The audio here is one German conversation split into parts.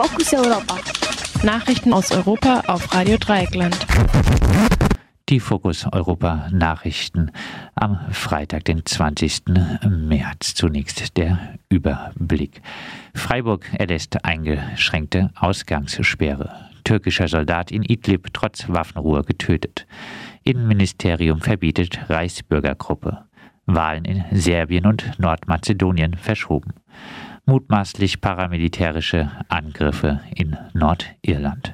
Fokus Europa. Nachrichten aus Europa auf Radio Dreieckland. Die Fokus Europa Nachrichten am Freitag, den 20. März. Zunächst der Überblick. Freiburg erlässt eingeschränkte Ausgangssperre. Türkischer Soldat in Idlib trotz Waffenruhe getötet. Innenministerium verbietet Reichsbürgergruppe. Wahlen in Serbien und Nordmazedonien verschoben mutmaßlich paramilitärische Angriffe in Nordirland.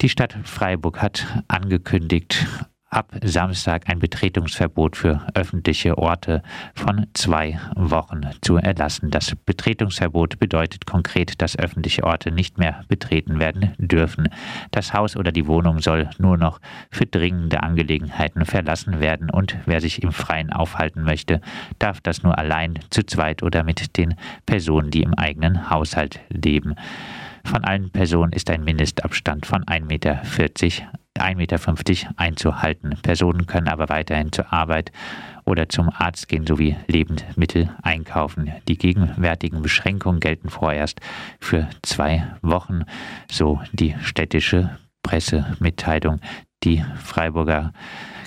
Die Stadt Freiburg hat angekündigt, ab Samstag ein Betretungsverbot für öffentliche Orte von zwei Wochen zu erlassen. Das Betretungsverbot bedeutet konkret, dass öffentliche Orte nicht mehr betreten werden dürfen. Das Haus oder die Wohnung soll nur noch für dringende Angelegenheiten verlassen werden und wer sich im Freien aufhalten möchte, darf das nur allein, zu zweit oder mit den Personen, die im eigenen Haushalt leben. Von allen Personen ist ein Mindestabstand von 1,40 Meter 1,50 Meter einzuhalten. Personen können aber weiterhin zur Arbeit oder zum Arzt gehen sowie Lebensmittel einkaufen. Die gegenwärtigen Beschränkungen gelten vorerst für zwei Wochen, so die städtische Pressemitteilung. Die Freiburger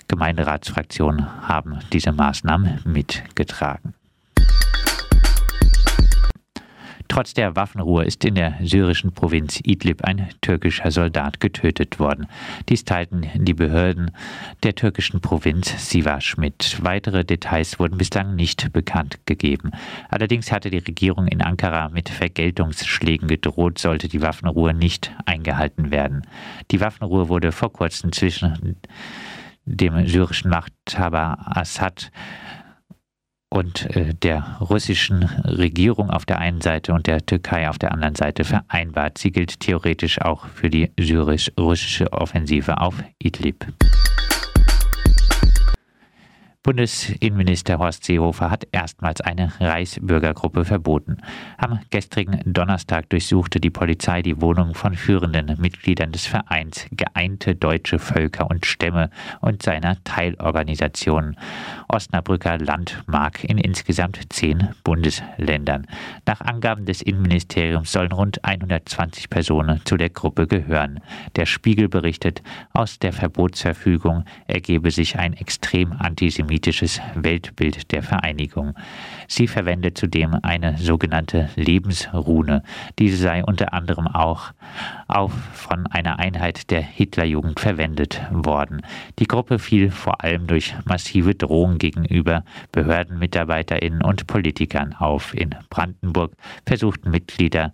Gemeinderatsfraktionen haben diese Maßnahmen mitgetragen. Trotz der Waffenruhe ist in der syrischen Provinz Idlib ein türkischer Soldat getötet worden. Dies teilten die Behörden der türkischen Provinz Sivas mit. Weitere Details wurden bislang nicht bekannt gegeben. Allerdings hatte die Regierung in Ankara mit Vergeltungsschlägen gedroht, sollte die Waffenruhe nicht eingehalten werden. Die Waffenruhe wurde vor kurzem zwischen dem syrischen Machthaber Assad und äh, der russischen Regierung auf der einen Seite und der Türkei auf der anderen Seite vereinbart. Sie gilt theoretisch auch für die syrisch-russische Offensive auf Idlib. Bundesinnenminister Horst Seehofer hat erstmals eine Reichsbürgergruppe verboten. Am gestrigen Donnerstag durchsuchte die Polizei die Wohnung von führenden Mitgliedern des Vereins Geeinte Deutsche Völker und Stämme und seiner Teilorganisationen Osnabrücker Landmark in insgesamt zehn Bundesländern. Nach Angaben des Innenministeriums sollen rund 120 Personen zu der Gruppe gehören. Der Spiegel berichtet, aus der Verbotsverfügung ergebe sich ein extrem antisemitisches antisemitisches Weltbild der Vereinigung. Sie verwendet zudem eine sogenannte Lebensrune. Diese sei unter anderem auch auf von einer Einheit der Hitlerjugend verwendet worden. Die Gruppe fiel vor allem durch massive Drohungen gegenüber Behördenmitarbeiterinnen und Politikern auf. In Brandenburg versuchten Mitglieder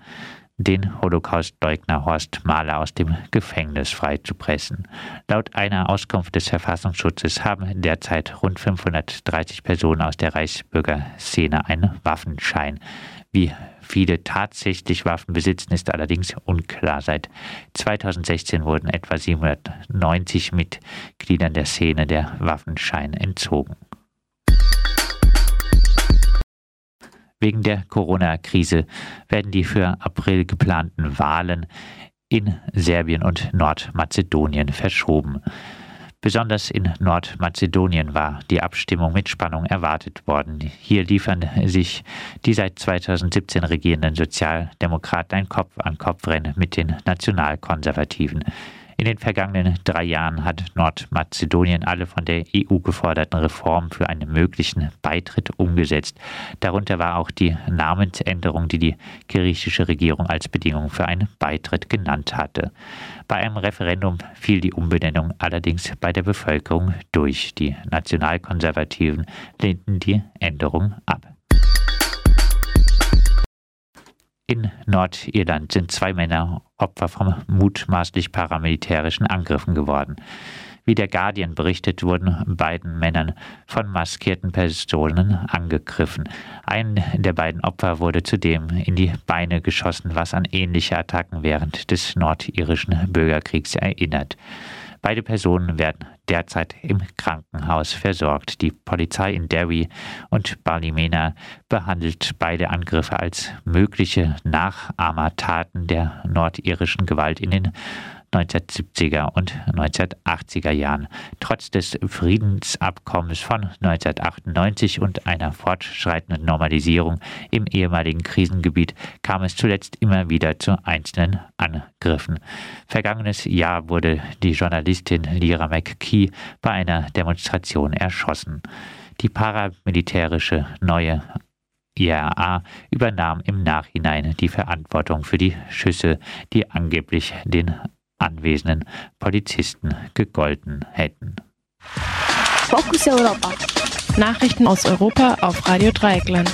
den Holocaustleugner Horst Mahler aus dem Gefängnis freizupressen. Laut einer Auskunft des Verfassungsschutzes haben derzeit rund 530 Personen aus der Reichsbürgerszene einen Waffenschein. Wie viele tatsächlich Waffen besitzen, ist allerdings unklar. Seit 2016 wurden etwa 790 Mitgliedern der Szene der Waffenschein entzogen. Wegen der Corona-Krise werden die für April geplanten Wahlen in Serbien und Nordmazedonien verschoben. Besonders in Nordmazedonien war die Abstimmung mit Spannung erwartet worden. Hier liefern sich die seit 2017 regierenden Sozialdemokraten ein Kopf-an-Kopf-Rennen mit den Nationalkonservativen. In den vergangenen drei Jahren hat Nordmazedonien alle von der EU geforderten Reformen für einen möglichen Beitritt umgesetzt. Darunter war auch die Namensänderung, die die griechische Regierung als Bedingung für einen Beitritt genannt hatte. Bei einem Referendum fiel die Umbenennung allerdings bei der Bevölkerung durch. Die Nationalkonservativen lehnten die Änderung ab. In Nordirland sind zwei Männer Opfer von mutmaßlich paramilitärischen Angriffen geworden. Wie der Guardian berichtet, wurden beiden Männern von maskierten Personen angegriffen. Ein der beiden Opfer wurde zudem in die Beine geschossen, was an ähnliche Attacken während des nordirischen Bürgerkriegs erinnert. Beide Personen werden derzeit im Krankenhaus versorgt. Die Polizei in Derry und Ballymena behandelt beide Angriffe als mögliche Nachahmertaten der nordirischen Gewalt in den 1970er und 1980er Jahren. Trotz des Friedensabkommens von 1998 und einer fortschreitenden Normalisierung im ehemaligen Krisengebiet kam es zuletzt immer wieder zu einzelnen Angriffen. Vergangenes Jahr wurde die Journalistin Lira McKee bei einer Demonstration erschossen. Die paramilitärische neue IRA übernahm im Nachhinein die Verantwortung für die Schüsse, die angeblich den anwesenden Polizisten gegolten hätten. Fokus Europa. Nachrichten aus Europa auf Radio Dreieckland.